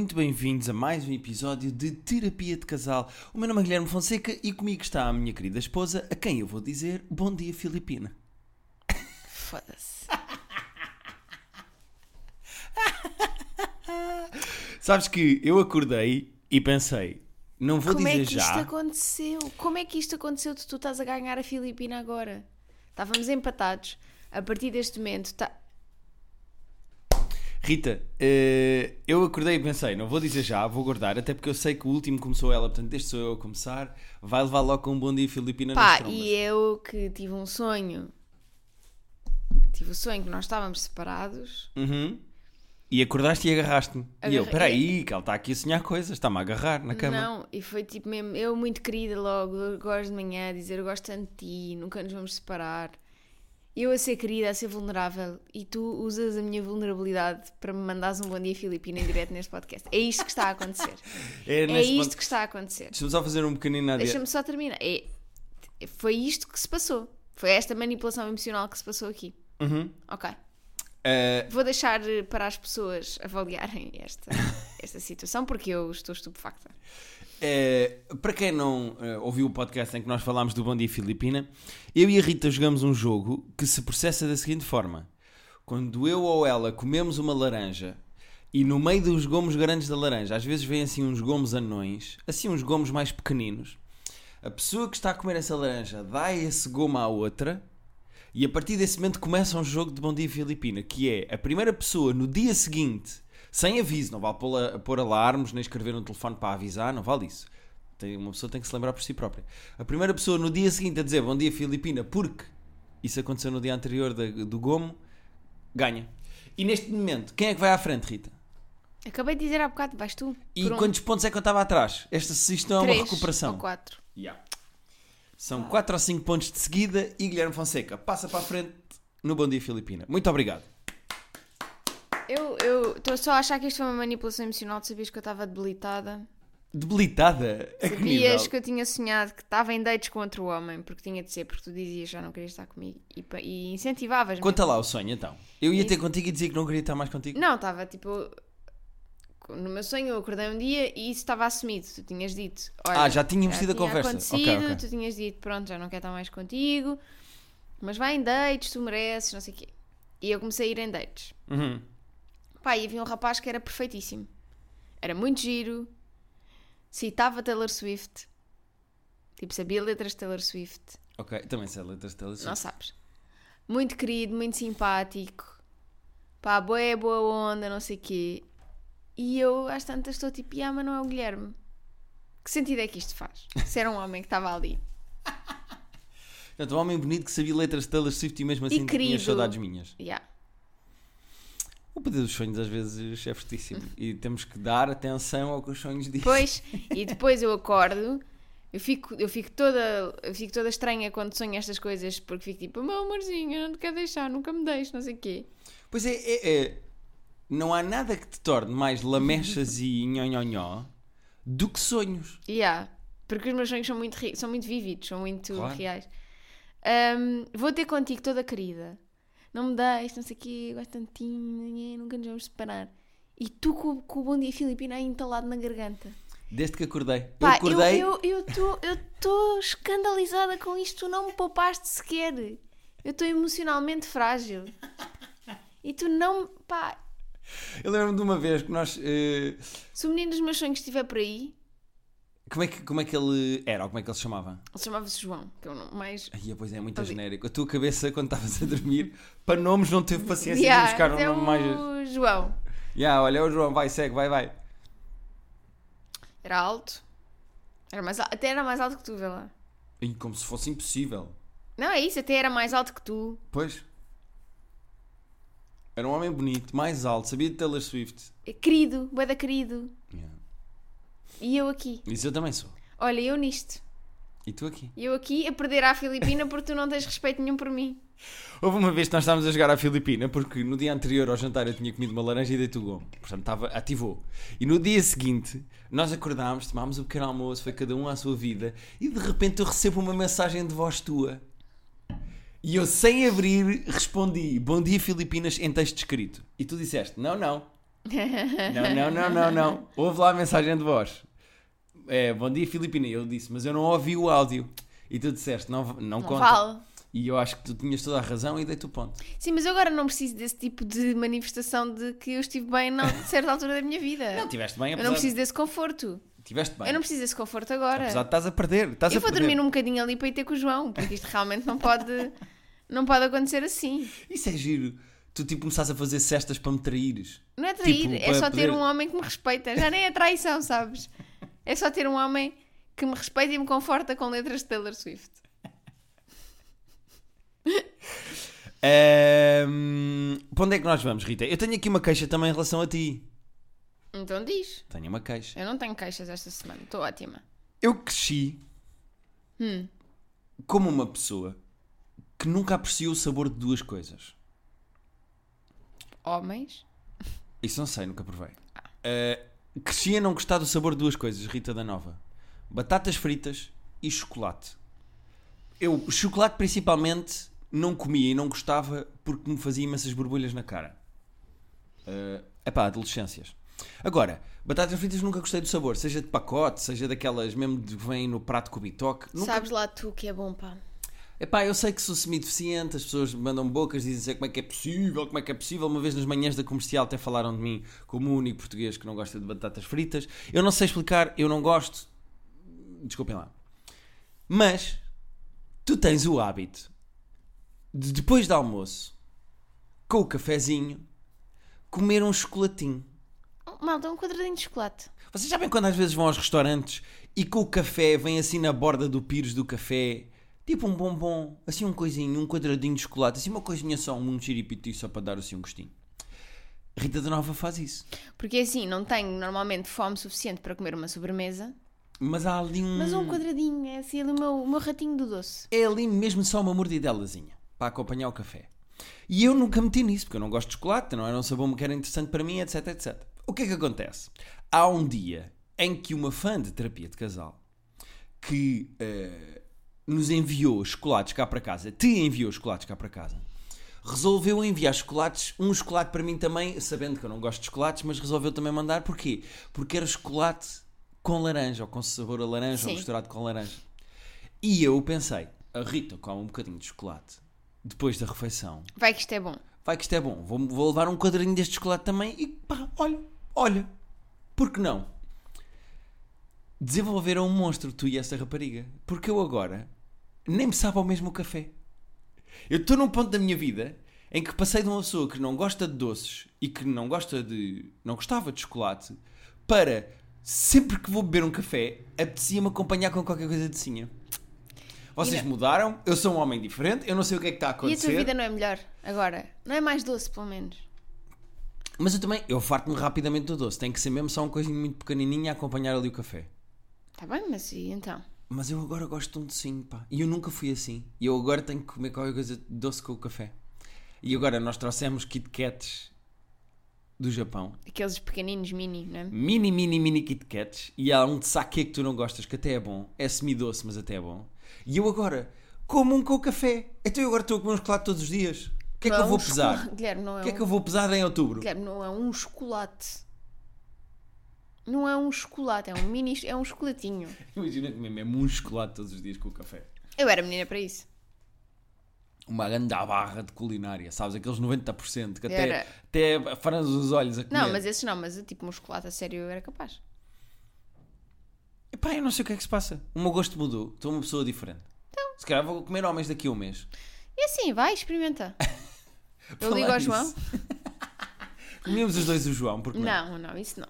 muito bem-vindos a mais um episódio de Terapia de Casal. O meu nome é Guilherme Fonseca e comigo está a minha querida esposa, a quem eu vou dizer bom dia, Filipina. Foda-se. Sabes que eu acordei e pensei, não vou Como é dizer que já. isto aconteceu? Como é que isto aconteceu de tu estás a ganhar a Filipina agora? Estávamos empatados. A partir deste momento, tá... Rita, eh, eu acordei e pensei, não vou dizer já, vou guardar, até porque eu sei que o último começou ela, portanto, este sou eu a começar, vai levar logo com um bom dia, Filipina, pá, e eu que tive um sonho. Tive o sonho que nós estávamos separados. Uhum. E acordaste e agarraste-me. E eu, peraí, que ela está aqui a sonhar coisas, está-me a agarrar na cama. Não, e foi tipo mesmo, eu muito querida logo, gosto de manhã, dizer eu gosto tanto de ti, nunca nos vamos separar. Eu a ser querida, a ser vulnerável, e tu usas a minha vulnerabilidade para me mandares um bom dia Filipina em direto neste podcast. É isto que está a acontecer. É, É isto ponto- que está a acontecer. Deixa-me só fazer um pequenino adiante. Deixa-me só terminar. É- foi isto que se passou. Foi esta manipulação emocional que se passou aqui. Uhum. Ok. Eh, Vou deixar eh, para as pessoas avaliarem esta, esta situação, porque eu estou estupefacta. Eh, para quem não eh, ouviu o podcast em que nós falámos do Bom Dia Filipina, eu e a Rita jogamos um jogo que se processa da seguinte forma: quando eu ou ela comemos uma laranja e no meio dos gomos grandes da laranja, às vezes vêm assim uns gomos anões, assim uns gomos mais pequeninos, a pessoa que está a comer essa laranja dá esse gomo à outra. E a partir desse momento começa um jogo de Bom Dia Filipina, que é a primeira pessoa no dia seguinte, sem aviso, não vale pôr, pôr alarmes, nem escrever no telefone para avisar, não vale isso. Tem, uma pessoa tem que se lembrar por si própria. A primeira pessoa no dia seguinte a dizer Bom Dia Filipina, porque isso aconteceu no dia anterior da- do Gomo, ganha. E neste momento, quem é que vai à frente, Rita? Acabei de dizer há bocado, vais tu. E um, quantos pontos é que eu estava atrás? Esta isto não é uma recuperação. Ou quatro. Yeah. São 4 ou 5 pontos de seguida e Guilherme Fonseca passa para a frente no Bom Dia Filipina. Muito obrigado. Eu eu estou só a achar que isto foi uma manipulação emocional. Tu sabias que eu estava debilitada? Debilitada? A Sabias que eu tinha sonhado que estava em dates com outro homem, porque tinha de ser, porque tu dizias já não querias estar comigo e, e incentivavas-me. Conta lá o sonho então. Eu ia ter Isso. contigo e dizer que não queria estar mais contigo. Não, estava tipo. No meu sonho eu acordei um dia e isso estava assumido. Tu tinhas dito. Olha, Ah, já tínhamos tido a tinha conversa. acontecido, Ok, ok. Tu tinhas dito, pronto, já não quero estar mais contigo, mas vai em dates, tu mereces, não sei o quê. E eu comecei a ir em dates. Uhum. Pá, e havia um rapaz que era perfeitíssimo. Era muito giro, citava Taylor Swift, tipo, sabia letras de Taylor Swift. Ok, também sei letras de Taylor Swift. Não sabes. Muito querido, muito simpático. Pá, boa, boa onda, não sei o quê. E eu, às tantas, estou tipo, ah, mas não é o Guilherme. Que sentido é que isto faz? Se era um homem que estava ali. Portanto, um homem bonito que sabia letras de Taylor Swift e mesmo assim tinha querido. saudades minhas. Yeah. Poder dos sonhos às vezes é fortíssimo. E temos que dar atenção ao que os sonhos dizem. Depois, e depois eu acordo, eu fico, eu fico toda, eu fico toda estranha quando sonho estas coisas, porque fico tipo, meu amorzinho, eu não te quero deixar, nunca me deixes, não sei o quê. Pois é, é, é- não há nada que te torne mais lamechas e nhonhonhó do que sonhos. Yeah. Porque os meus sonhos são muito, são muito vívidos, são muito Claro. reais. Ahm, vou ter contigo toda querida. Não me deixes, não sei o quê, gosto tantinho, nunca nos vamos separar. E tu com, com o bom dia Filipina aí entalado na garganta. Desde que acordei. Pá, eu acordei. eu eu estou eu tô escandalizada com isto, tu não me poupaste sequer. Eu estou emocionalmente frágil. E tu não. Pá, Eu lembro-me de uma vez que nós. eh, se o menino dos meus sonhos estiver por aí, como, é que, como é que ele era? Ou como é que ele se chamava? ele chamava-se João, que é o nome mais. Ai, pois é, muito Ali. genérico. A tua cabeça, quando estavas a dormir, para nomes não teve paciência Yeah, de buscar um é nome o mais. João. Yeah, olha, é o João, vai, segue, vai, vai. Era alto. Era mais, até era mais alto que tu, vê lá. E como se fosse impossível. Não, é isso, até era mais alto que tu. Pois. Era um homem bonito, mais alto, sabia de Taylor Swift. É Querido, boeda querido. Yeah. E eu aqui. Isso eu também sou. Olha, eu nisto. E tu aqui? E eu aqui a perder à Filipina porque tu não tens respeito nenhum por mim. Houve uma vez que nós estávamos a jogar à Filipina porque no dia anterior ao jantar eu tinha comido uma laranja e dei-te o gomo. Portanto, estava, ativou. E no dia seguinte nós acordámos, tomámos o pequeno almoço, foi cada um à sua vida e de repente eu recebo uma mensagem de voz tua. E eu, sem abrir, respondi: Bom dia, Filipinas, em texto escrito. E tu disseste: Não, não, Não, não, não, não, não. Houve lá a mensagem de voz. É, bom dia, Filipina. Eu disse, mas eu não ouvi o áudio. E tu disseste, não, não, Não conta. vale. E eu acho que tu tinhas toda a razão e dei-te o ponto. Sim, mas eu agora não preciso desse tipo de manifestação de que eu estive bem a certa altura da minha vida. Não, tiveste bem, eu apesar não preciso desse conforto. Tiveste bem. Eu não preciso desse conforto agora. Apesar de estás a perder. Estás Eu a vou perder. dormir um bocadinho ali para ir ter com o João, porque isto realmente não pode, não pode acontecer assim. Isso é giro. Tu tipo começaste a fazer cestas para me traíres. Não é trair, Tipo, é só ter poder- um homem que me respeita. Já nem é traição, sabes? É só ter um homem que me respeita e me conforta com letras de Taylor Swift. Ahm, para onde é que nós vamos, Rita? Eu tenho aqui uma queixa também em relação a ti. Então diz. Tenho uma queixa. Eu não tenho queixas esta semana, estou ótima. Eu cresci Hum. como uma pessoa que nunca apreciou o sabor de duas coisas. Homens. Isso não sei, nunca provei. Ah, cresci a não gostar do sabor de duas coisas, Rita da Nova: batatas fritas e chocolate. Eu, o chocolate principalmente, não comia e não gostava porque me fazia imensas borbulhas na cara. É epá, adolescências. Agora, batatas fritas nunca gostei do sabor, seja de pacote, seja daquelas mesmo que vêm no prato com bitoque. Nunca... Sabes lá tu que é bom, pá. Epá, eu sei que sou semi-deficiente, as pessoas mandam bocas, dizem assim, como é que é possível, como é que é possível. Uma vez nas manhãs da comercial até falaram de mim como o único português que não gosta de batatas fritas. Eu não sei explicar, eu não gosto. Desculpem lá. Mas tu tens o hábito de depois do almoço, com o cafezinho, comer um chocolatinho. Malta, um quadradinho de chocolate. Vocês sabem quando às vezes vão aos restaurantes e com o café vem assim na borda do pires do café, tipo um bombom, assim um coisinho, um quadradinho de chocolate, assim uma coisinha só, um chiripiti só para dar assim um gostinho. Rita da Nova faz isso. Porque assim, não tenho normalmente fome suficiente para comer uma sobremesa, Mas há ali um. mas um quadradinho, é assim ali o meu, o meu ratinho do doce. É ali mesmo só uma mordidelazinha para acompanhar o café. E eu nunca meti nisso, porque eu não gosto de chocolate, não era um sabor que era interessante para mim, etc, etc. O que é que acontece? Há um dia em que uma fã de terapia de casal que eh, nos enviou chocolates cá para casa, te enviou chocolates cá para casa, resolveu enviar chocolates, um chocolate para mim também, sabendo que eu não gosto de chocolates, mas resolveu também mandar, porquê? Porque era chocolate com laranja, ou com sabor a laranja, ou Sim. misturado com laranja. E eu pensei, a Rita come um bocadinho de chocolate depois da refeição. Vai que isto é bom. Vai que isto é bom, vou, vou levar um quadrinho deste chocolate também e pá, olha, olha, por que não? Desenvolveram um monstro, tu e essa rapariga. Porque eu agora nem me sabe ao mesmo café. Eu estou num ponto da minha vida em que passei de uma pessoa que não gosta de doces e que não gosta de. não gostava de chocolate para sempre que vou beber um café apetecia-me acompanhar com qualquer coisa de cinha. Vocês não- mudaram, eu sou um homem diferente, eu não sei o que é que está a E a acontecer. tua vida não é melhor agora? Não é mais doce, pelo menos? Mas eu também, eu farto-me rapidamente do doce. Tem que ser mesmo só um coisinho muito pequenininho a acompanhar ali o café. Está Tá bem, mas e então? Mas eu agora gosto de um docinho, pá. E eu nunca fui assim. E eu agora tenho que comer qualquer coisa doce com o café. E agora nós trouxemos Kit Kats do Japão. Aqueles pequeninos mini, não é? Mini, mini, mini Kit Kats. E há um de saque que tu não gostas, que até é bom. É semi-doce, mas até é bom. E eu agora como um com o café. Então eu agora estou a comer um chocolate todos os dias. O que é que Não eu vou pesar? é O que é um... que eu vou pesar em outubro? Guilherme, não é um chocolate. Não é um chocolate, é um mini... É um chocolatinho. Imagina comer mesmo um chocolate todos os dias com o café. Eu era menina para isso. uma grande barra de culinária, sabes? Aqueles 90% que até, Era. até franzes os olhos a comer. Não, mas esses não, mas tipo um chocolate a sério eu era capaz. Epá, eu não sei o que é que se passa. O meu gosto mudou. Estou uma pessoa diferente. Então. Se calhar vou comer homens daqui a um mês. E assim, vai, experimenta. Eu ligo ao. João. Comíamos os dois o João, porque não? Não, não, isso não.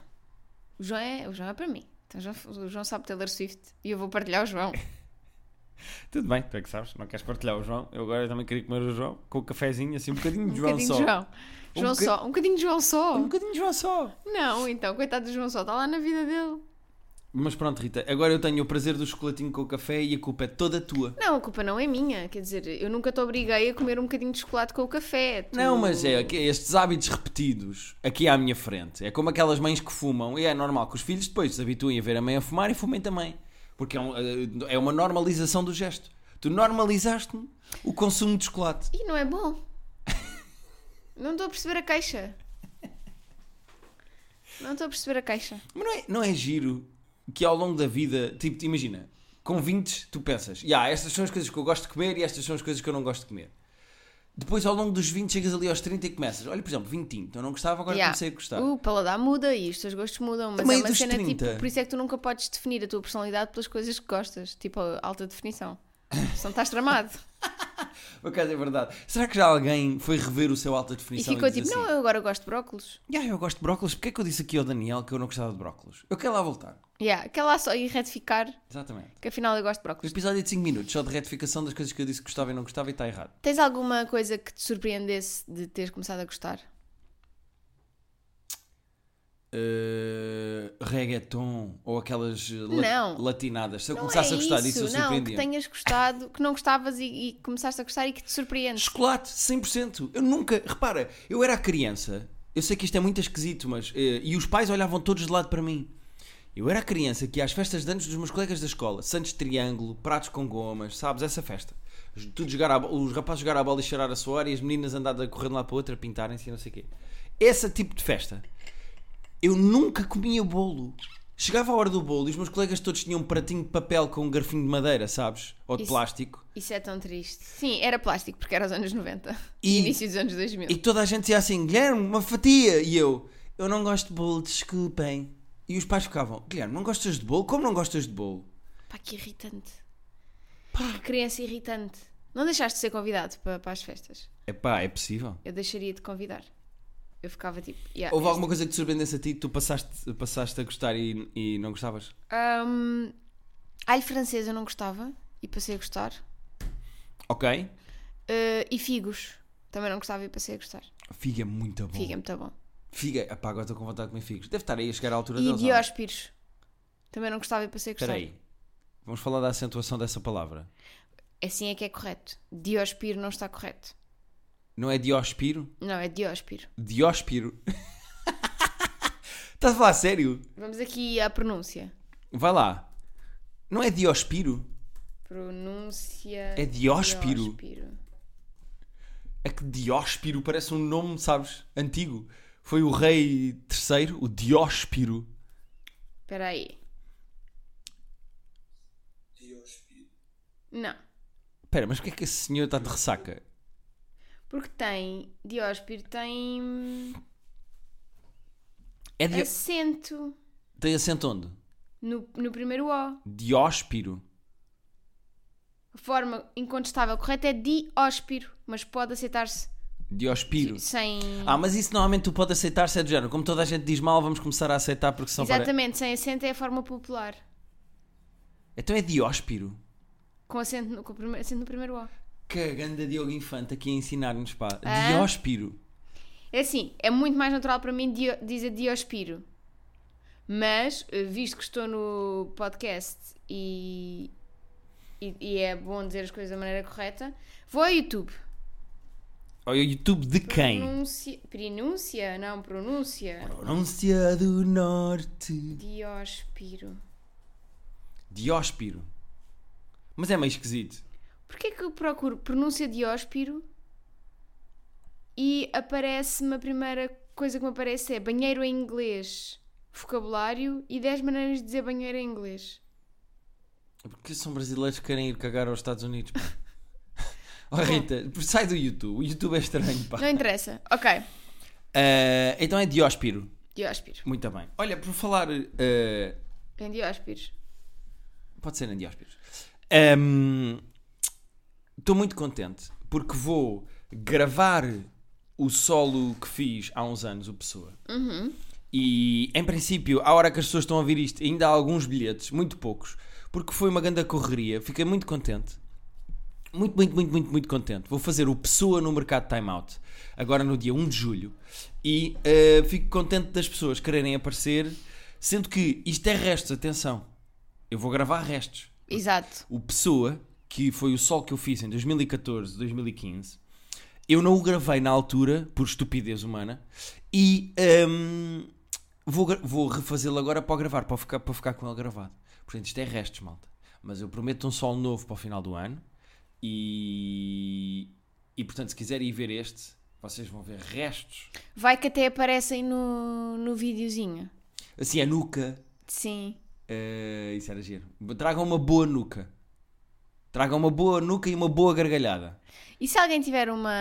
O João é, o João é para mim. Então, o, João, o João sabe Taylor Swift e eu vou partilhar o João. Tudo bem, tu é que sabes. Não queres partilhar o João. Eu agora também queria comer o João com o cafezinho, assim, um bocadinho de Um João bocadinho só. João. Um João só. Um bocadinho de João só. Um bocadinho de João só. Não, então, coitado do João só. Está lá na vida dele. Mas pronto, Rita, agora eu tenho o prazer do chocolatinho com o café e a culpa é toda tua. Não, a culpa não é minha. Quer dizer, eu nunca te obriguei a comer um bocadinho de chocolate com o café. Tu- Não, mas é estes hábitos repetidos aqui à minha frente. É como aquelas mães que fumam. E é normal que os filhos depois se habituem a ver a mãe a fumar e fumem também. Porque é, um, eh, é uma normalização do gesto. Tu normalizaste o consumo de chocolate. E não é bom. não estou a perceber a queixa. Não estou a perceber a queixa. Mas não é, não é giro que ao longo da vida, tipo, imagina, com 20 tu pensas, já, estas são as coisas que eu gosto de comer e estas são as coisas que eu não gosto de comer. Depois, ao longo dos 20, chegas ali aos 30 e começas. Olha, por exemplo, 20 tinto, eu não gostava, agora Yeah. comecei a gostar. O paladar muda e os teus gostos mudam, mas meio é uma cena 30. tipo. Por isso é que tu nunca podes definir a tua personalidade pelas coisas que gostas, tipo alta definição. Senão estás tramado. Por acaso é verdade. Será que já alguém foi rever o seu alta E definição ficou diz tipo, assim, não, eu agora gosto de brócolos. "Ya, eu gosto de brócolis, porque é que eu disse aqui ao Daniel que eu não gostava de brócolis? Eu quero lá voltar. Yeah, quer lá só ir retificar Exatamente. que afinal eu gosto de O brócolis. episódio de 5 minutos, só de retificação das coisas que eu disse que gostava e não gostava e está errado. Tens alguma coisa que te surpreendesse de teres começado a gostar? Uh, reggaeton ou aquelas uh, la- Não. latinadas. Se eu Não começasse é a gostar isso, disso, eu não, que surpreendia. tenhas gostado, que não gostavas e, e começaste a gostar e que te surpreendes. Chocolate, 100%. Eu nunca. Repara, eu era criança. Eu sei que isto é muito esquisito, mas. eh, e os pais olhavam todos de lado para mim. Eu era criança que ia às festas de anos dos meus colegas da escola, Santos Triângulo, pratos com gomas, sabes? Essa festa. Tudo jogar a os rapazes jogar a bola e cheirar a suor e as meninas andar a correr de lado para o outro, a pintarem-se e não sei o quê. Esse tipo de festa. Eu nunca comia bolo. Chegava a hora do bolo e os meus colegas todos tinham um pratinho de papel com um garfinho de madeira, sabes? Ou de Isso- plástico. Isso é tão triste. Sim, era plástico porque era os anos 90 E- início dos anos 2000. E toda a gente dizia assim: Guilherme, uma fatia. E eu, eu não gosto de bolo, desculpem. E os pais ficavam: Guilherme, não gostas de bolo? Como não gostas de bolo? Pá, que irritante. Pá, que criança irritante. Não deixaste de ser convidado para, para as festas. É pá, é possível. Eu deixaria de convidar. Eu ficava tipo. yeah, Houve este- alguma coisa que te surpreendesse a ti que tu passaste, passaste a gostar e, e não gostavas? Ahm, alho francês eu não gostava e passei a gostar. Ok. Ah, e figos também não gostava e passei a gostar. Figa é muito bom. Figo é muito bom. Figa, epá, agora estou com vontade de comer figos. Deve estar aí a chegar à altura E deles. não? dióspiros também não gostava e passei a gostar. Espera aí. Vamos falar da acentuação dessa palavra. Assim é que é correto. Diospiro não está correto. Não é dióspiro? Não, é dióspiro. Dióspiro. Estás a falar a sério? Vamos aqui à pronúncia. Vai lá. Não é dióspiro? Pronúncia. É dióspiro. dióspiro. É que Dióspiro parece um nome, sabes, antigo. Foi o rei terceiro, o Dióspiro. Espera aí. Não. Espera, mas porquê é que esse senhor está de ressaca? Porque tem. Dióspiro tem. É di... acento Tem acento onde? no, no primeiro O. Dióspiro. A forma incontestável correta é dióspiro, mas pode aceitar-se Dióspiro. sem. Ah, mas isso normalmente tu pode aceitar se é do género. Como toda a gente diz mal, vamos começar a aceitar porque são. Exatamente, sem acento é a forma popular. Então é Dióspiro. Com acento no, com o primeiro, acento no primeiro O. Caganda Diogo Infante aqui a ensinar-nos, pá. Ah? Dióspiro. É assim, é muito mais natural para mim dio- dizer Diospiro. Mas, eh, visto que estou no podcast e, e, e é bom dizer as coisas da maneira correta, vou ao YouTube. Olha o YouTube de quem? Pronúncia, pronúncia, não pronúncia. Pronúncia do Norte. Diospiro. Dióspiro. Mas é meio esquisito. Porquê que eu procuro pronúncia Diospiro e aparece-me a primeira coisa que me aparece é banheiro em inglês, vocabulário e 10 maneiras de dizer banheiro em inglês. É Porque são brasileiros que querem ir cagar aos Estados Unidos. Oh, Rita, sai do YouTube. O YouTube é estranho, pá. Não interessa. Ok. Ah, então é Dióspiro. Diospiro. Muito bem. Olha, por falar. ah, Em Diospiros. pode ser em Dióspiros. Ahm, Estou muito contente porque vou gravar o solo que fiz há uns anos, o Pessoa. E em princípio, à hora que as pessoas estão a ouvir isto, ainda há alguns bilhetes, muito poucos, porque foi uma grande correria. Fiquei muito contente. Muito, muito, muito, muito, muito contente. Vou fazer o Pessoa no Mercado Time Out, agora no dia 1 de julho. E eh, fico contente das pessoas quererem aparecer, sendo que isto é restos, atenção. Eu vou gravar restos. Exato. O Pessoa, que foi o sol que eu fiz em 2014, 2015, eu não o gravei na altura, por estupidez humana, e hum, vou, vou refazê-lo agora para o gravar, para ficar, para ficar com ele gravado. Portanto, isto é restos, malta. Mas eu prometo um sol novo para o final do ano, e, e portanto, se quiserem ir ver este, vocês vão ver restos. Vai que até aparecem no, no videozinho. Assim, a nuca. Sim. Eh, isso era giro. Tragam uma boa nuca. Tragam uma boa nuca e uma boa gargalhada. E se alguém tiver uma,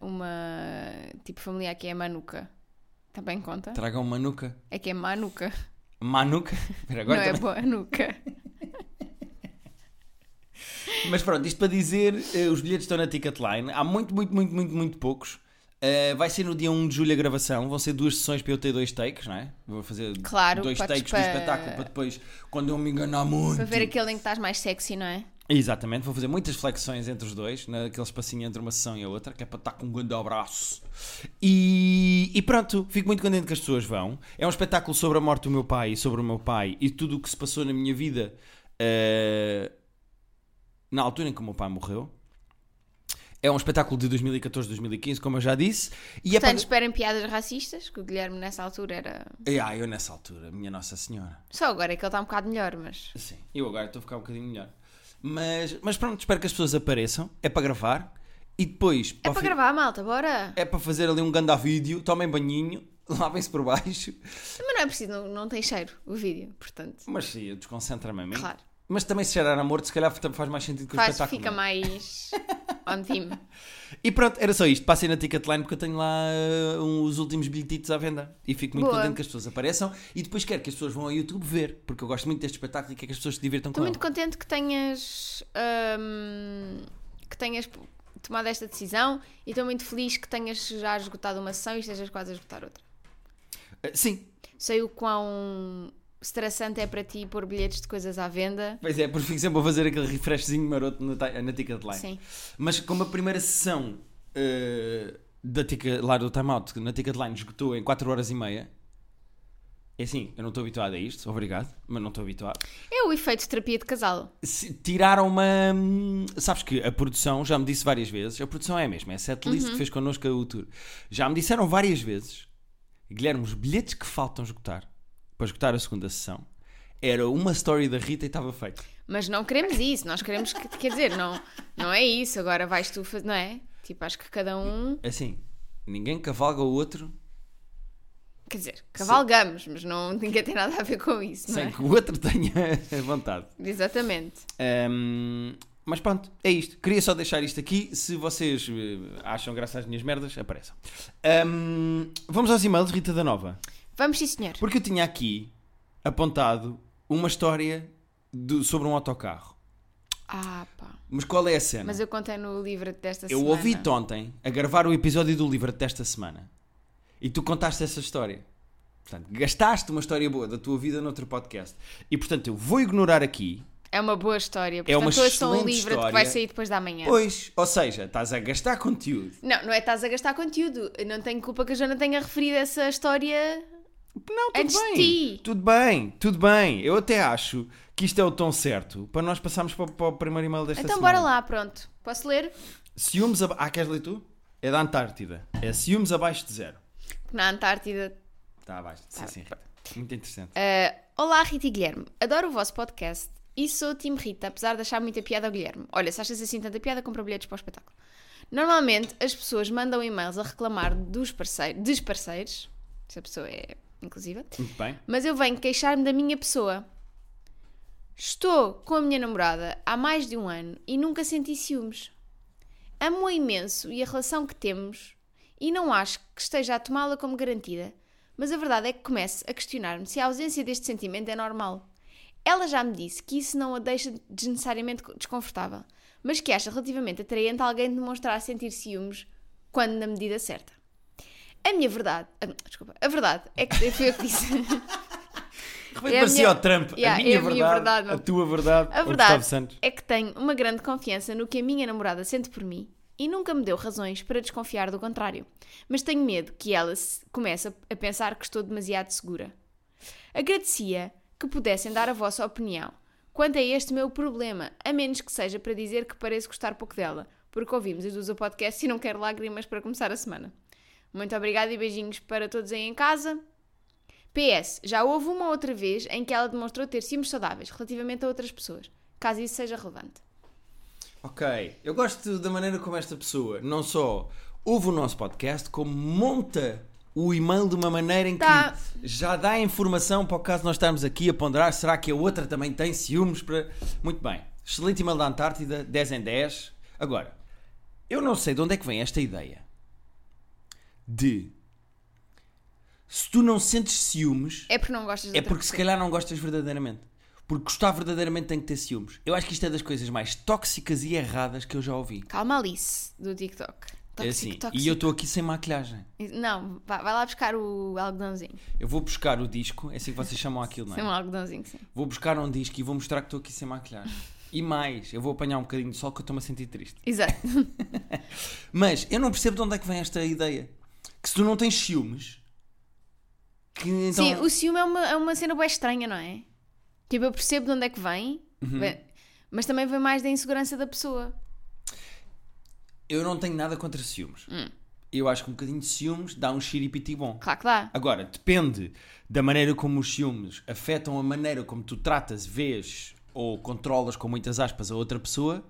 uma tipo familiar que é manuca? Também conta? Tragam uma nuca. É que é manuca. Manuca. Agora não é também- boa nuca. Mas pronto, isto para dizer, eh, os bilhetes estão na Ticketline. Há muito, muito, muito, muito, muito poucos. Eh, vai ser no dia 1 de julho a gravação. Vão ser duas sessões para eu ter dois takes, não é? Vou fazer Claro, dois takes pa- do espetáculo para depois, quando eu me enganar muito. Para ver aquele em que estás mais sexy, não é? Exatamente, vou fazer muitas flexões entre os dois, naquele espacinho entre uma sessão e a outra, que é para estar com um grande abraço. E, e pronto, fico muito contente que as pessoas vão. É um espetáculo sobre a morte do meu pai e sobre o meu pai e tudo o que se passou na minha vida eh, na altura em que o meu pai morreu. É um espetáculo de 2014-2015, como eu já disse. E é Portanto, para... esperem piadas racistas, que o Guilherme nessa altura era. Ah, eu nessa altura, minha Nossa Senhora. Só agora é que ele está um bocado melhor, mas. Sim, eu agora estou a ficar um bocadinho melhor. Mas, mas pronto, espero que as pessoas apareçam. É para gravar. E depois. É para fi- gravar, malta, bora! É para fazer ali um ganda vídeo. Tomem banhinho. Lavem-se por baixo. Mas não é preciso, não, não tem cheiro o vídeo, portanto. Mas sim, desconcentra-me a mim. Claro. Mas também se cheirar a morto, se calhar faz mais sentido que o Faz, espetáculo. fica é? mais theme. E pronto, era só isto. Passem na Ticketline porque eu tenho lá uh, um- os últimos bilhetitos à venda. E fico muito Boa. contente que as pessoas apareçam. E depois quero que as pessoas vão ao YouTube ver. Porque eu gosto muito deste espetáculo e quero que as pessoas se divirtam Estou com muito ele. contente que tenhas. hum, que tenhas tomado esta decisão e estou muito feliz que tenhas já esgotado uma sessão e estejas quase a esgotar outra. Uh, sim, Sei o quão estressante é para ti pôr bilhetes de coisas à venda. pois é, porque fico sempre a fazer aquele refreshzinho maroto na, na Ticketline. Sim. Mas como a primeira sessão uh, da ticket, lá do timeout na Ticketline esgotou em 4 horas e meia, é assim, eu não estou habituado a isto, obrigado, mas não estou habituado. É o efeito de terapia de casal. Se- Tiraram uma. hum, Sabes que a produção, já me disse várias vezes, a produção é a mesma, é a setlist que fez connosco o tour. Já me disseram várias vezes, Guilherme, os bilhetes que faltam esgotar para esgotar a segunda sessão era uma story da Rita e estava feito. Mas não queremos isso, nós queremos que, quer dizer, não, não é isso, agora vais tu fazer, não é? Tipo, acho que cada um, Assim, ninguém cavalga o outro quer dizer, cavalgamos, mas não ninguém tem nada a ver com isso, não sem é? que o outro tenha vontade. Exatamente. Hum, mas pronto, é isto. Queria só deixar isto aqui. Se vocês eh, acham graça às minhas merdas, apareçam. Hum, vamos aos e-mails, Rita da Nova. Vamos sim, senhor. Porque eu tinha aqui apontado uma história do- sobre um autocarro. Ah, pá. Mas qual é a cena? Mas eu contei no livro desta Eu semana. ouvi-te ontem a gravar o episódio do livro desta semana e tu contaste essa história. Portanto, gastaste uma história boa da tua vida noutro podcast. E portanto, eu vou ignorar aqui. É uma boa história. É uma ouçam o excelente livro que vai história. sair depois da manhã. Pois, ou seja, estás a gastar conteúdo. Não, não é estás a gastar conteúdo. Eu não tenho culpa que a Joana tenha referido essa história Não, tudo antes bem. de ti. Tudo bem, tudo bem. Eu até acho que isto é o tom certo para nós passarmos para, para o primeiro e-mail desta Então semana. bora lá, pronto. Posso ler? Ciúmes aba... Ah, queres ler tu? É da Antártida. É ciúmes abaixo de zero. Na Antártida. Está abaixo. Sim, Tá sim, Rita. Muito interessante. Uh, olá, Rita e Guilherme. Adoro o vosso podcast e sou time Rita, apesar de achar muita piada ao Guilherme. Olha, se achas assim tanta piada, compra bilhetes para o espetáculo. Normalmente as pessoas mandam e-mails a reclamar dos parceiros, dos parceiros, se a pessoa é inclusiva, Muito bem. mas eu venho queixar-me da minha pessoa. Estou com a minha namorada há mais de um ano e nunca senti ciúmes. Amo-a imenso e a relação que temos e não acho que esteja a tomá-la como garantida, mas a verdade é que começo a questionar-me se a ausência deste sentimento é normal. Ela já me disse que isso não a deixa desnecessariamente desconfortável, mas que acha relativamente atraente alguém demonstrar sentir ciúmes quando na medida certa. A minha verdade, ah, desculpa, a verdade é que foi eu que disse. Repente É a parecia minha- o Trump. Yeah, a minha é a minha verdade, verdade, não. a tua verdade, A verdade Gustavo Santos. é que tenho uma grande confiança no que a minha namorada sente por mim e nunca me deu razões para desconfiar do contrário. Mas tenho medo que ela comece a- a pensar que estou demasiado segura. Agradecia que pudessem dar a vossa opinião quanto a este meu problema, a menos que seja para dizer que pareço gostar pouco dela, porque ouvimos as duas o podcast e não quero lágrimas para começar a semana. Muito obrigada e beijinhos para todos aí em casa. PS, já houve uma outra vez em que ela demonstrou ter ciúmes saudáveis relativamente a outras pessoas, caso isso seja relevante. Ok, eu gosto da maneira como esta pessoa não só ouve o nosso podcast, como monta o e-mail de uma maneira em que Tá. já dá informação para o caso nós estarmos aqui a ponderar, será que a outra também tem ciúmes para... Muito bem. Excelente e-mail da Antártida, 10 em 10. Agora, eu não sei de onde é que vem esta ideia de se tu não sentes ciúmes, É porque não gostas de é outra porque se pessoa. calhar não gostas verdadeiramente. Porque gostar verdadeiramente tem que ter ciúmes. Eu acho que isto é das coisas mais tóxicas e erradas que eu já ouvi. Calma, Alice, do TikTok. É Tóxico, assim, tóxico. e eu estou aqui sem maquilhagem. Não, vai, vai lá buscar o algodãozinho. Eu vou buscar o disco, é assim que vocês chamam aquilo, não Sem um é? algodãozinho, sim. Vou buscar um disco e vou mostrar que estou aqui sem maquilhagem. E mais, eu vou apanhar um bocadinho de sol que eu estou-me a sentir triste. Exato. Mas eu não percebo de onde é que vem esta ideia. Que se tu não tens ciúmes, que então. Sim, o ciúme é uma, é uma cena bem estranha, não é? Tipo, eu percebo de onde é que vem, Uhum. mas também vem mais da insegurança da pessoa. Eu não tenho nada contra ciúmes. Hum. Eu acho que um bocadinho de ciúmes dá um xiripiti bom. Claro que dá. Agora, depende da maneira como os ciúmes afetam a maneira como tu tratas, vês ou controlas com muitas aspas a outra pessoa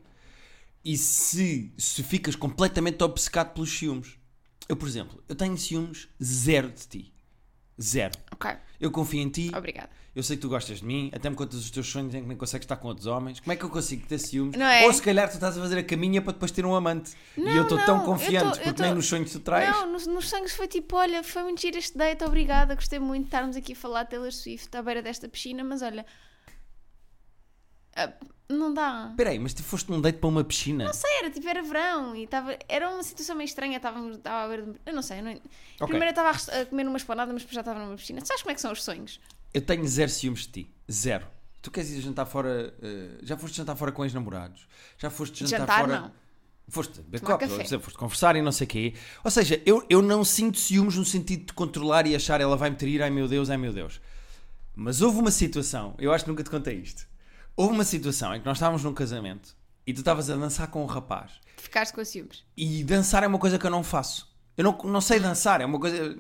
e se, se ficas completamente obcecado pelos ciúmes. Eu, por exemplo, eu tenho ciúmes zero de ti. Zero. Ok, Eu confio em ti, obrigada. eu sei que tu gostas de mim, até me contas os teus sonhos em que nem consegues estar com outros homens. Como é que eu consigo ter ciúmes? Não é? Ou se calhar tu estás a fazer a caminha para depois ter um amante. e Não, eu estou tão confiante tô- porque tô- nem nos sonhos tu traz. Não, nos, nos sangues foi tipo, olha, foi muito giro este date, obrigada, gostei muito de estarmos aqui a falar de Taylor Swift à beira desta piscina, mas olha, não dá. Espera aí, mas tu foste num date para uma piscina? Não sei, era tipo, era verão e estava, era uma situação meio estranha, estávamos, estava a ver, eu não sei, eu não, primeiro eu estava a comer numa esplanada, mas depois já estava numa piscina. Sabes como é que são os sonhos? Eu tenho zero ciúmes de ti. Zero. Tu queres ir jantar fora. eh, já foste jantar fora com ex-namorados? Já foste jantar, Jantar, fora. não. Foste seja, foste conversar e não sei o quê. Ou seja, eu, eu não sinto ciúmes no sentido de controlar e achar ela vai me trair, ai meu Deus, ai meu Deus. Mas houve uma situação, eu acho que nunca te contei isto. Houve uma situação em que nós estávamos num casamento e tu estavas a dançar com um rapaz. Ficaste com ciúmes. E dançar é uma coisa que eu não faço. Eu não, não sei dançar, é uma coisa.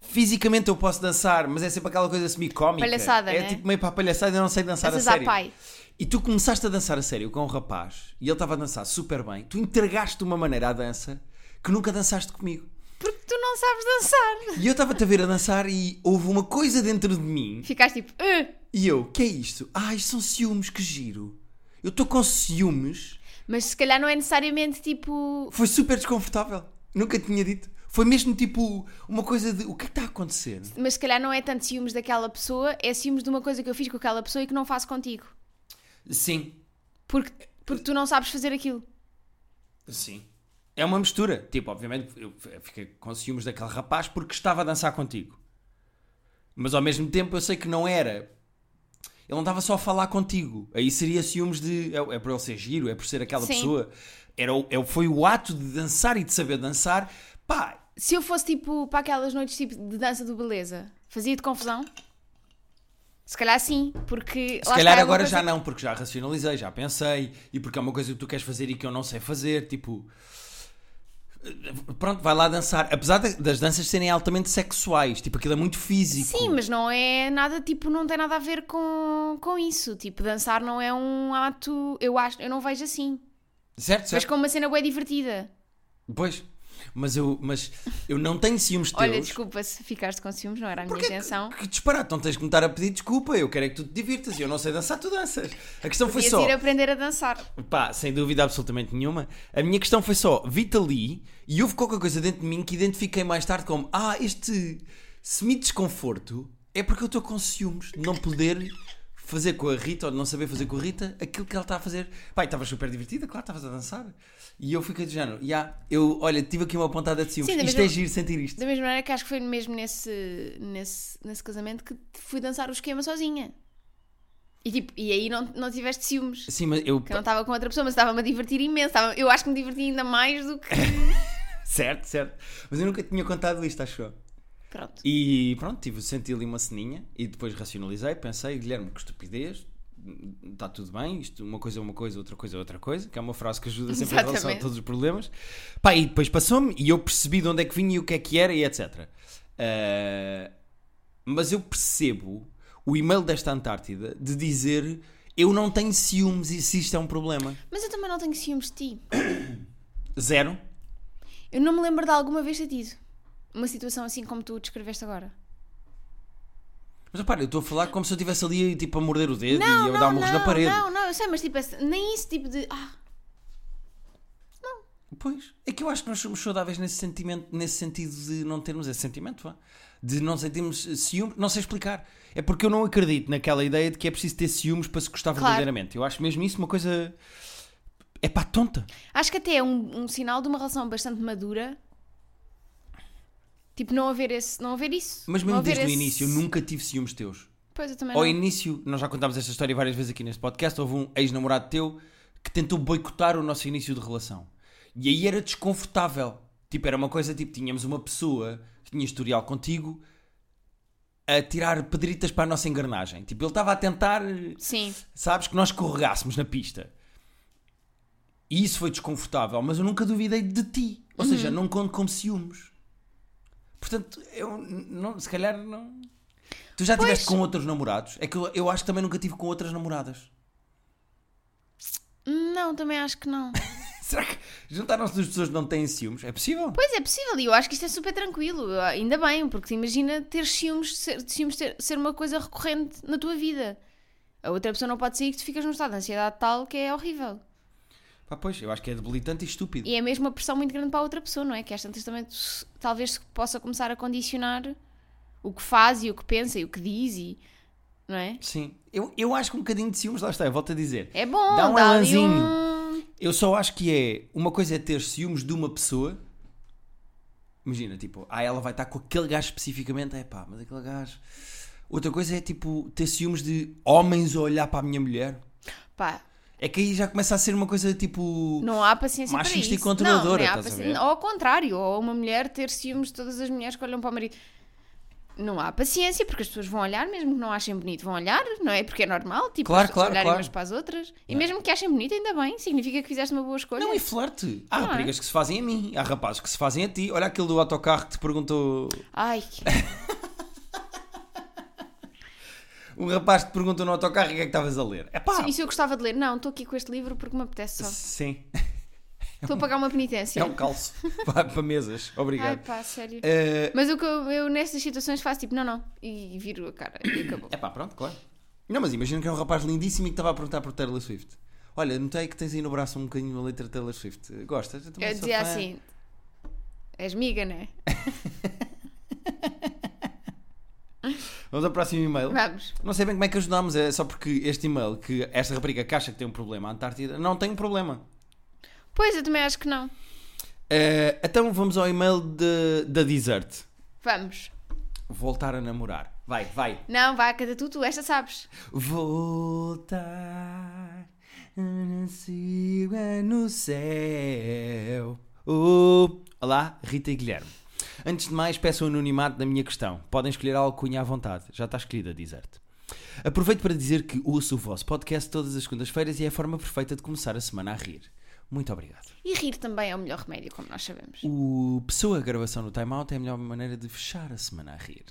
Fisicamente eu posso dançar, mas é sempre aquela coisa semi-cómica. Palhaçada, É né? tipo meio para a palhaçada, eu não sei dançar Danças a sério. pai. E tu começaste a dançar a sério com um rapaz e ele estava a dançar super bem. Tu entregaste de uma maneira à dança que nunca dançaste comigo. Porque tu não sabes dançar. E eu estava-te a ver a dançar e houve uma coisa dentro de mim Ficaste tipo, "Ah." E eu, que é isto? Ah, isto são ciúmes, que giro. Eu estou com ciúmes. mas se calhar não é necessariamente tipo. Foi super desconfortável. Nunca tinha dito. Foi mesmo tipo uma coisa de o que é que está a acontecer? Mas se calhar não é tanto ciúmes daquela pessoa, é ciúmes de uma coisa que eu fiz com aquela pessoa e que não faço contigo. Sim, Porque, porque tu não sabes fazer aquilo. sim. É uma mistura. Tipo, obviamente, eu fiquei com ciúmes daquele rapaz porque estava a dançar contigo. Mas ao mesmo tempo eu sei que não era. Ele não estava só a falar contigo. Aí seria ciúmes de. É, é por ele ser giro, é por ser aquela Sim. pessoa. Era, é, foi o ato de dançar e de saber dançar. Pá, Se eu fosse tipo para aquelas noites tipo de dança do beleza, fazia-te confusão? Se calhar sim, porque. Se calhar é agora coisa- já não, porque já racionalizei, já pensei, e porque é uma coisa que tu queres fazer e que eu não sei fazer, tipo. Pronto, vai lá dançar. Apesar de- das danças serem altamente sexuais, tipo, aquilo é muito físico. Sim, mas não é nada tipo, não tem nada a ver com, com isso. Tipo, dançar não é um ato. Eu acho, eu não vejo assim. Certo, certo. como uma cena bem divertida. Pois. Mas eu, mas eu não tenho ciúmes teus. Olha, desculpa se ficaste com ciúmes, não era a minha Porque intenção. que disparate, não tens que me estar a pedir desculpa. Eu quero é que tu te divirtas. Eu não sei dançar, tu danças. A questão foi Podias só. ir aprender a dançar. Pá, sem dúvida absolutamente nenhuma. A minha questão foi só, vi-te ali e houve qualquer coisa dentro de mim que identifiquei mais tarde como ah, este semi-desconforto é porque eu estou com ciúmes de não poder fazer com a Rita ou de não saber fazer com a Rita aquilo que ela está a fazer. Pá, e estavas super divertida, claro, estavas a dançar. E eu fiquei de género, yeah, eu, olha, tive aqui uma pontada de ciúmes. Sim, isto mesma- é giro sentir isto. Da mesma maneira que acho que foi mesmo nesse, nesse, nesse casamento que fui dançar o esquema sozinha. E, tipo, e aí não, não tiveste ciúmes. Sim, mas eu. Que eu não estava com outra pessoa, mas estava-me a divertir imenso. Estava- eu acho que me diverti ainda mais do que. Certo, certo. Mas eu nunca tinha contado isto, acho eu. Pronto. E pronto, tive, senti ali uma ceninha e depois racionalizei, pensei, Guilherme, que estupidez, está tudo bem, isto uma coisa é uma coisa, outra coisa é outra coisa, que é uma frase que ajuda sempre em relação a Exatamente. todos os problemas. Pá, e depois passou-me e eu percebi de onde é que vinha e o que é que era e etc. Ah, mas eu percebo o e-mail desta Antártida de dizer eu não tenho ciúmes e se isto é um problema. Mas eu também não tenho ciúmes de ti. Zero. Eu não me lembro de alguma vez ter tido uma situação assim como tu descreveste agora. Mas repara, eu estou a falar como se eu estivesse ali tipo a morder o dedo Não, e a não, dar murros não, na parede. não, não, eu sei, mas tipo, nem esse tipo de. Ah, Pois, é que eu acho que nós somos saudáveis nesse sentimento, nesse sentido de não termos esse sentimento, vá. de não sentirmos ciúmes, não sei explicar. É porque eu não acredito naquela ideia de que é preciso ter ciúmes para se gostar Claro. verdadeiramente. Eu acho mesmo isso uma coisa. É pá, tonta. acho que até é um, um sinal de uma relação bastante madura. Tipo, não haver, esse, não haver isso. Mas mesmo desde o esse- início, eu nunca tive ciúmes teus. Pois, eu também Ao não. início, nós já contámos esta história várias vezes aqui neste podcast. Houve um ex-namorado teu que tentou boicotar o nosso início de relação. E aí era desconfortável. Tipo, era uma coisa tipo: tínhamos uma pessoa que tinha historial contigo a tirar pedritas para a nossa engrenagem. Tipo, ele estava a tentar, Sim. sabes, que nós escorregássemos na pista. E isso foi desconfortável, mas eu nunca duvidei de ti. Ou seja, não conto como ciúmes. Portanto, eu não, se calhar não. Tu já Pois. tiveste com outros namorados? É que eu, eu acho que também nunca tive com outras namoradas. Não, também acho que não. Será que juntaram-se duas pessoas que não têm ciúmes? É possível? Pois é possível, e eu acho que isto é super tranquilo. Ainda bem, porque imagina ter ciúmes, ser, ciúmes ter- ser uma coisa recorrente na tua vida. A outra pessoa não pode sair que tu ficas num estado de ansiedade tal que é horrível. Pá, pois, eu acho que é debilitante e estúpido. E é mesmo uma pressão muito grande para a outra pessoa, não é? Que às tantas também tu- talvez possa começar a condicionar o que faz e o que pensa e o que diz e. Não é? Sim. Eu, eu acho que um bocadinho de ciúmes, lá está, eu volto a dizer. É bom, Dá um dá um. Eu só acho que é. Uma coisa é ter ciúmes de uma pessoa. Imagina, tipo, ah, ela vai estar com aquele gajo especificamente. É pá, mas aquele gajo. Outra coisa é tipo ter ciúmes de homens a olhar para a minha mulher. Pá, É que aí já começa a ser uma coisa tipo. não há paciência Machista para e isso. controladora, não, a paci-? Ou ao contrário, ou uma mulher ter ciúmes de todas as mulheres que olham para o marido. Não há paciência, porque as pessoas vão olhar, mesmo que não achem bonito, vão olhar, não é? Porque é normal, tipo, Claro, claro, olharem claro. umas para as outras. E mesmo que achem bonito, ainda bem, significa que fizeste uma boa escolha. Não, e flerte. Há Não é? raparigas que se fazem a mim, há rapazes que se fazem a ti. Olha aquele do autocarro que te perguntou. Ai, que- Um rapaz te perguntou no autocarro o que é que estavas a ler. É pá! e se eu gostava de ler? Não, estou aqui com este livro porque me apetece só. Sim, Estou a pagar uma penitência. é um calço para, para mesas. Ai Obrigado. pá, sério. É Mas o que eu, eu nessas situações faço tipo, não, não. E viro a cara e acabou. pá, pronto, claro. Não, mas imagina que é um rapaz lindíssimo e que estava a perguntar por Taylor Swift. Olha, notei que tens aí no braço um bocadinho a letra de Taylor Swift. Gostas? Eu, Eu dizia fã. assim: És miga, né? Vamos ao próximo e-mail. Vamos. Não sei bem como é que ajudámos, é só porque este e-mail, que esta rapariga que acha que tem um problema, a Antártida, não tem um problema. Pois, eu também acho que não. Eh, então vamos ao e-mail de- da Desert. Vamos. Voltar a namorar. Vai, vai. Não, vai, cada tu, tu, esta sabes. Voltar siga no céu. Oh. Olá, Rita e Guilherme. Antes de mais, peço o anonimato da minha questão. Podem escolher a alcunha à vontade. Já está escolhida, Desert. Aproveito para dizer que ouço o vosso podcast todas as segundas-feiras e é a forma perfeita de começar a semana a rir. Muito obrigado. E rir também é o melhor remédio, como nós sabemos. O Pessoa Gravação no Time Out é a melhor maneira de fechar a semana a rir.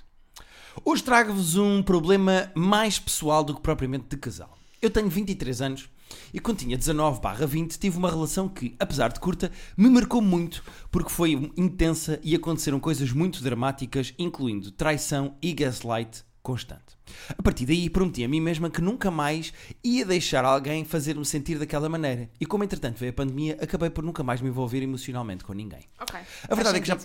Hoje trago-vos um problema mais pessoal do que propriamente de casal. Eu tenho 23 anos e quando tinha 19 barra 20 tive uma relação que, apesar de curta, me marcou muito porque foi intensa e aconteceram coisas muito dramáticas, incluindo traição e gaslight constante. A partir daí prometi a mim mesma que nunca mais ia deixar alguém fazer-me sentir daquela maneira. E como entretanto veio a pandemia, acabei por nunca mais me envolver emocionalmente com ninguém. Ok. A verdade, é que já,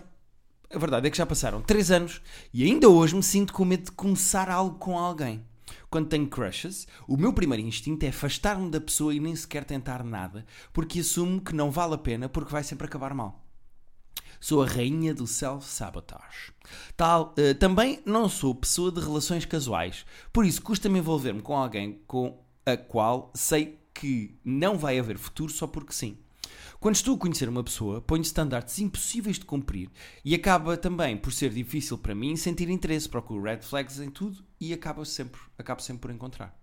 a verdade é que já passaram 3 anos e ainda hoje me sinto com medo de começar algo com alguém. Quando tenho crushes, o meu primeiro instinto é afastar-me da pessoa e nem sequer tentar nada, porque assumo que não vale a pena porque vai sempre acabar mal. Sou a rainha do self-sabotage. Tal, eh, também não sou pessoa de relações casuais, por isso custa-me envolver-me com alguém com a qual sei que não vai haver futuro só porque sim. Quando estou a conhecer uma pessoa, ponho standards impossíveis de cumprir e acaba também por ser difícil para mim sentir interesse, procuro red flags em tudo e acabo sempre, acabo sempre por encontrar.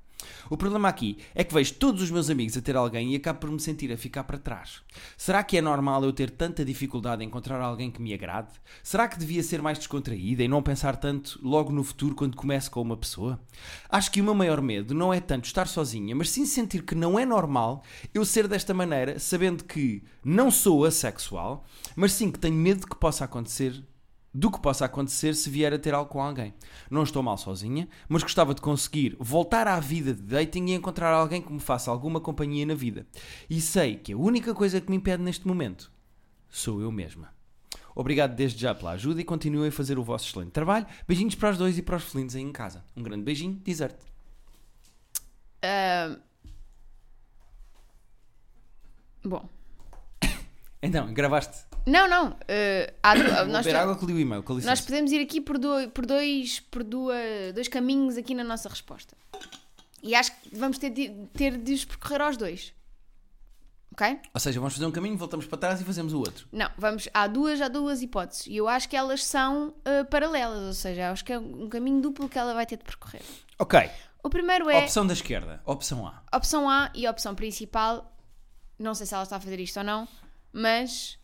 O problema aqui é que vejo todos os meus amigos a ter alguém e acabo por me sentir a ficar para trás. Será que é normal eu ter tanta dificuldade em encontrar alguém que me agrade? Será que devia ser mais descontraída e não pensar tanto logo no futuro quando começo com uma pessoa? Acho que o meu maior medo não é tanto estar sozinha, mas sim sentir que não é normal eu ser desta maneira, sabendo que não sou assexual, mas sim que tenho medo que possa acontecer do que possa acontecer se vier a ter algo com alguém. Não estou mal sozinha, mas gostava de conseguir voltar à vida de dating e encontrar alguém que me faça alguma companhia na vida. E sei que a única coisa que me impede neste momento sou eu mesma. Obrigado desde já pela ajuda e continuem a fazer o vosso excelente trabalho. Beijinhos para os dois e para os felinos aí em casa. Um grande beijinho, desert. Ah, Bom. Então, gravaste. Não, não. ah, há Vou nós, água que li o e-mail, com licença. nós podemos ir aqui por, dois, por, dois, por duas, dois caminhos aqui na nossa resposta. E acho que vamos ter de, ter de os percorrer aos dois. Ok? Ou seja, vamos fazer um caminho, voltamos para trás e fazemos o outro. Não, vamos. Há duas, há duas hipóteses. E eu acho que elas são ah, paralelas. Ou seja, acho que é um caminho duplo que ela vai ter de percorrer. Ok. O primeiro é Opção da esquerda. Opção A. opção A e opção principal. Não sei se ela está a fazer isto ou não, mas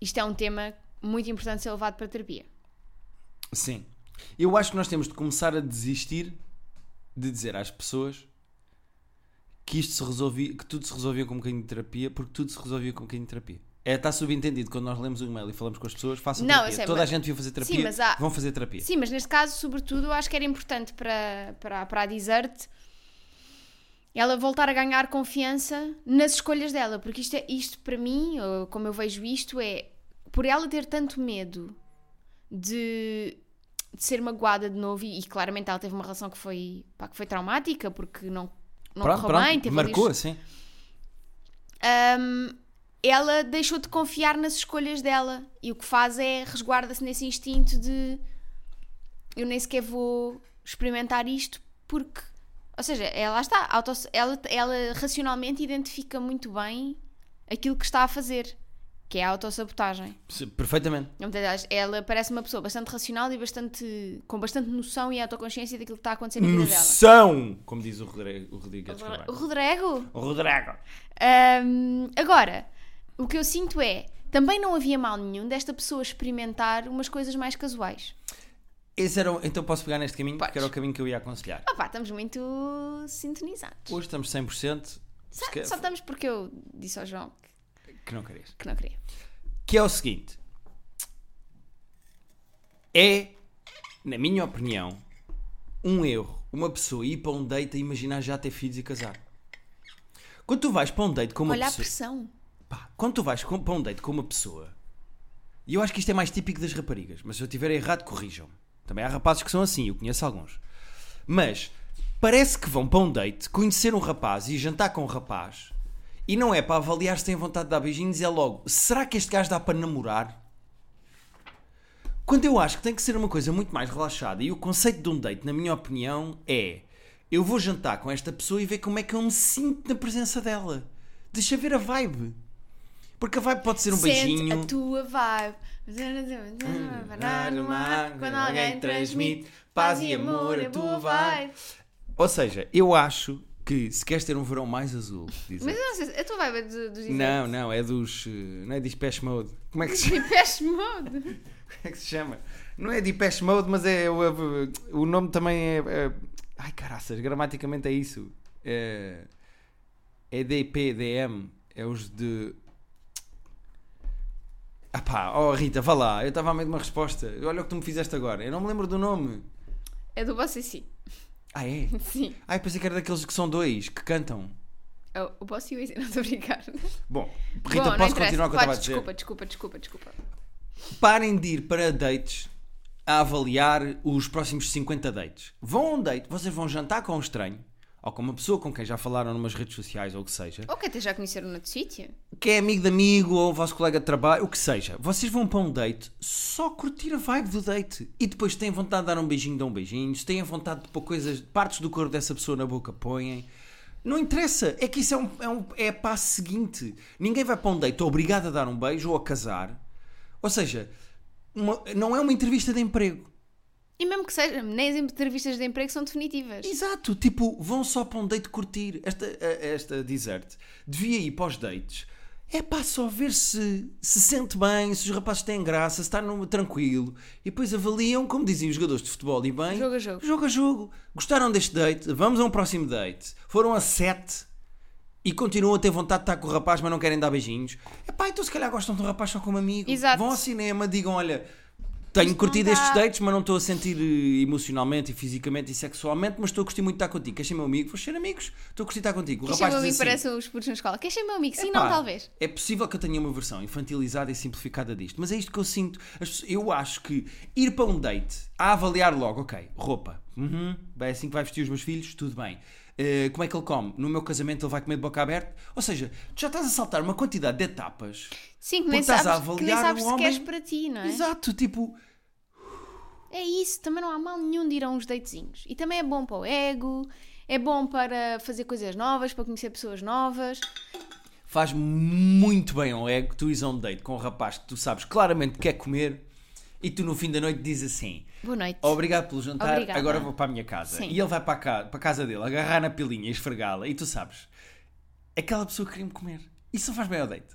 isto é um tema muito importante ser levado para a terapia. Sim. Eu acho que nós temos de começar a desistir de dizer às pessoas que isto se resolvia, que tudo se resolvia com um bocadinho de terapia, porque tudo se resolvia com um bocadinho de terapia. É, está subentendido quando nós lemos o e-mail e falamos com as pessoas, façam Não, terapia. sei, Toda mas- a gente devia fazer terapia, Sim, mas há- vão fazer terapia. Sim, mas neste caso, sobretudo, acho que era importante para, para, para a Desert ela voltar a ganhar confiança nas escolhas dela, porque isto, é, isto para mim, como eu vejo isto, é por ela ter tanto medo de, de ser magoada de novo, e, e claramente ela teve uma relação que foi, pá, que foi traumática, porque não, não pronto, correu pronto, bem, teve marcou assim. Hum, ela deixou de confiar nas escolhas dela e o que faz é resguarda-se nesse instinto de eu nem sequer vou experimentar isto porque ou seja, ela está auto, ela, ela racionalmente identifica muito bem aquilo que está a fazer que é a autossabotagem Perfeitamente. Ela- parece uma pessoa bastante racional e bastante com bastante noção e autoconsciência daquilo que está a acontecer na vida dela Noção! Como diz o Rodrigo, o Rodrigues o. Rodrigo O Rodrigo. Ahm, agora, o que eu sinto é também não havia mal nenhum desta pessoa experimentar umas coisas mais casuais. Esse era, o- então posso pegar neste caminho, Podes. que era o caminho que eu ia aconselhar. Ah pá, estamos muito sintonizados. Hoje estamos 100%, Só, se quer- só estamos porque eu disse ao João que, que não querias. que não queria. Que é o seguinte: é, na minha opinião, um erro uma pessoa ir para um date e imaginar já ter filhos e casar. Quando tu vais para um date com uma Olha a pessoa. pressão. Pá, quando tu vais com- para um date com uma pessoa, e eu acho que isto é mais típico das raparigas, mas se eu estiver errado, corrijam-me. Também há rapazes que são assim, eu conheço alguns. Mas parece que vão para um date, conhecer um rapaz e jantar com um rapaz, e não é para avaliar se têm vontade de dar beijinhos, é logo, será que este gajo dá para namorar? Quando eu acho que tem que ser uma coisa muito mais relaxada, e o conceito de um date, na minha opinião, é eu vou jantar com esta pessoa e ver como é que eu me sinto na presença dela. Deixa ver a vibe. Porque a vibe pode ser um Sente beijinho. a tua vibe. Quando alguém transmite paz e amor, a tua vibe. Ou seja, eu acho que se queres ter um verão mais azul, Mas eu não sei, se- a tua vibe é dos Não, não, é dos. eh, Não é Depeche Mode. Como é que se chama? Depeche Mode. Como é que se chama? Não é Depeche Mode, mas é. O, o nome também é. é- ai caraças, gramaticamente é isso. É, é DPDM. É os de. Ah pá, oh Rita, vá lá. Eu estava a meio de uma resposta. Olha o que tu me fizeste agora. Eu não me lembro do nome. É do Bossy. Ah, é? Sim. Ai, pensei que era daqueles que são dois, que cantam. É o Bossy e o não estou a brincar. Bom, Bom, Rita, não posso continuar o que eu estava a dizer? Desculpa, desculpa, desculpa, desculpa. Parem de ir para dates a avaliar os próximos 50 dates. Vão a um date, vocês vão jantar com um estranho, ou com uma pessoa com quem já falaram numas redes sociais ou o que seja, Ou que até já conheceram noutro sítio. que é amigo de amigo ou vosso colega de trabalho, o que seja. Vocês vão para um date só curtir a vibe do date. E depois têm vontade de dar um beijinho, dão um beijinho. Se têm vontade de pôr coisas, partes do corpo dessa pessoa na boca, põem. Não interessa, é que isso é, um, é, um, é a passo seguinte. Ninguém vai para um date obrigado a dar um beijo ou a casar. Ou seja, uma- não é uma entrevista de emprego. E mesmo que seja, nem as entrevistas de emprego são definitivas. Exato, tipo, vão só para um date curtir. Esta, esta desert devia ir para os dates. É pá, só ver se se sente bem, se os rapazes têm graça, se está no, tranquilo. E depois avaliam, como diziam os jogadores de futebol, e bem. Jogo a jogo. Jogo a jogo. Gostaram deste date? Vamos a um próximo date. Foram a sete e continuam a ter vontade de estar com o rapaz, mas não querem dar beijinhos. É pá, então se calhar gostam do rapaz só como amigo. Exato. Vão ao cinema, digam: olha, tenho Isto curtido estes dates, mas não estou a sentir eh, emocionalmente e fisicamente e sexualmente, mas estou a curtir muito de estar contigo. Queres ser meu amigo? Vou ser amigos. Estou a curtir de estar contigo. O Queres ser meu diz amigo? assim, Parece os putos na escola. Queres ser meu amigo? Sim, "Epá, não, talvez. É possível que eu tenha uma versão infantilizada e simplificada disto, mas é isto que eu sinto. As pessoas- Eu acho que ir para um date, a avaliar logo, ok, roupa, uhum, é assim que vai vestir os meus filhos, tudo bem. Eh, como é que ele come? No meu casamento ele vai comer de boca aberta? Ou seja, tu já estás a saltar uma quantidade de etapas. Sim, que nem estás a sabes, que nem avaliar sabes o homem- queres para ti, não é? Exato, tipo, É isso, também não há mal nenhum de ir a uns datezinhos. E também é bom para o ego, é bom para fazer coisas novas, para conhecer pessoas novas. faz muito bem ao ego tu ires a um date com um rapaz que tu sabes claramente que quer comer e tu no fim da noite dizes assim. Boa noite. Obrigado pelo jantar, Obrigada. agora vou para a minha casa. Sim. E ele vai para a, ca- para a casa dele, agarrar na pilinha e esfregá-la. E tu sabes, aquela pessoa queria-me comer. Isso não faz bem ao date.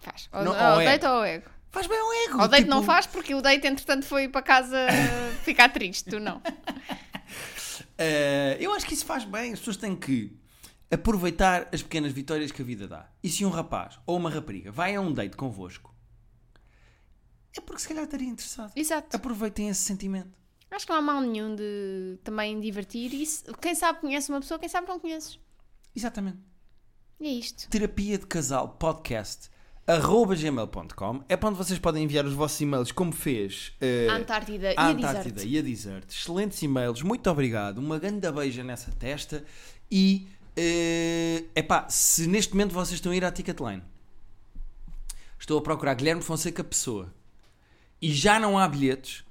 Faz. Ou, Não, ou ao date ou ao ego. Faz bem ao ego. Ao date tipo, não faz porque o date, entretanto, foi para casa ficar triste. Tu não. eh, eu acho que isso faz bem. As pessoas têm que aproveitar as pequenas vitórias que a vida dá. E se um rapaz ou uma rapariga vai a um date convosco, é porque se calhar estaria interessado. Exato. Aproveitem esse sentimento. Acho que não há mal nenhum de também divertir. E se- quem sabe conhece uma pessoa, quem sabe não conheces. Exatamente. E é isto. terapia de casal podcast arroba gmail.com é para onde vocês podem enviar os vossos e-mails como fez eh, A Antártida a e a Antártida Desert. e a Desert excelentes e-mails, muito obrigado uma grande beija nessa testa e é epá, se neste momento vocês estão a ir à Ticketline estou a procurar Guilherme Fonseca Pessoa e já não há bilhetes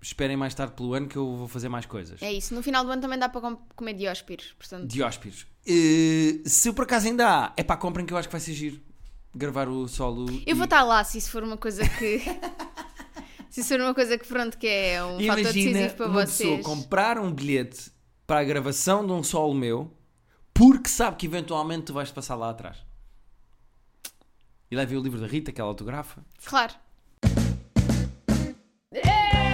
esperem mais tarde pelo ano que eu vou fazer mais coisas É isso. No final do ano também dá para com- comer dióspiros. Portanto, Dióspiros. Eh, se por acaso ainda há, é pá, comprem que eu acho que vai ser giro. Gravar o solo. eu vou e- estar lá se isso for uma coisa que. se isso for uma coisa que, pronto, que é um fator Imagina decisivo para uma vocês. pessoa comprar um bilhete para a gravação de um solo meu porque sabe que eventualmente tu vais passar lá atrás. E leva o livro da Rita, que ela autografa. Claro.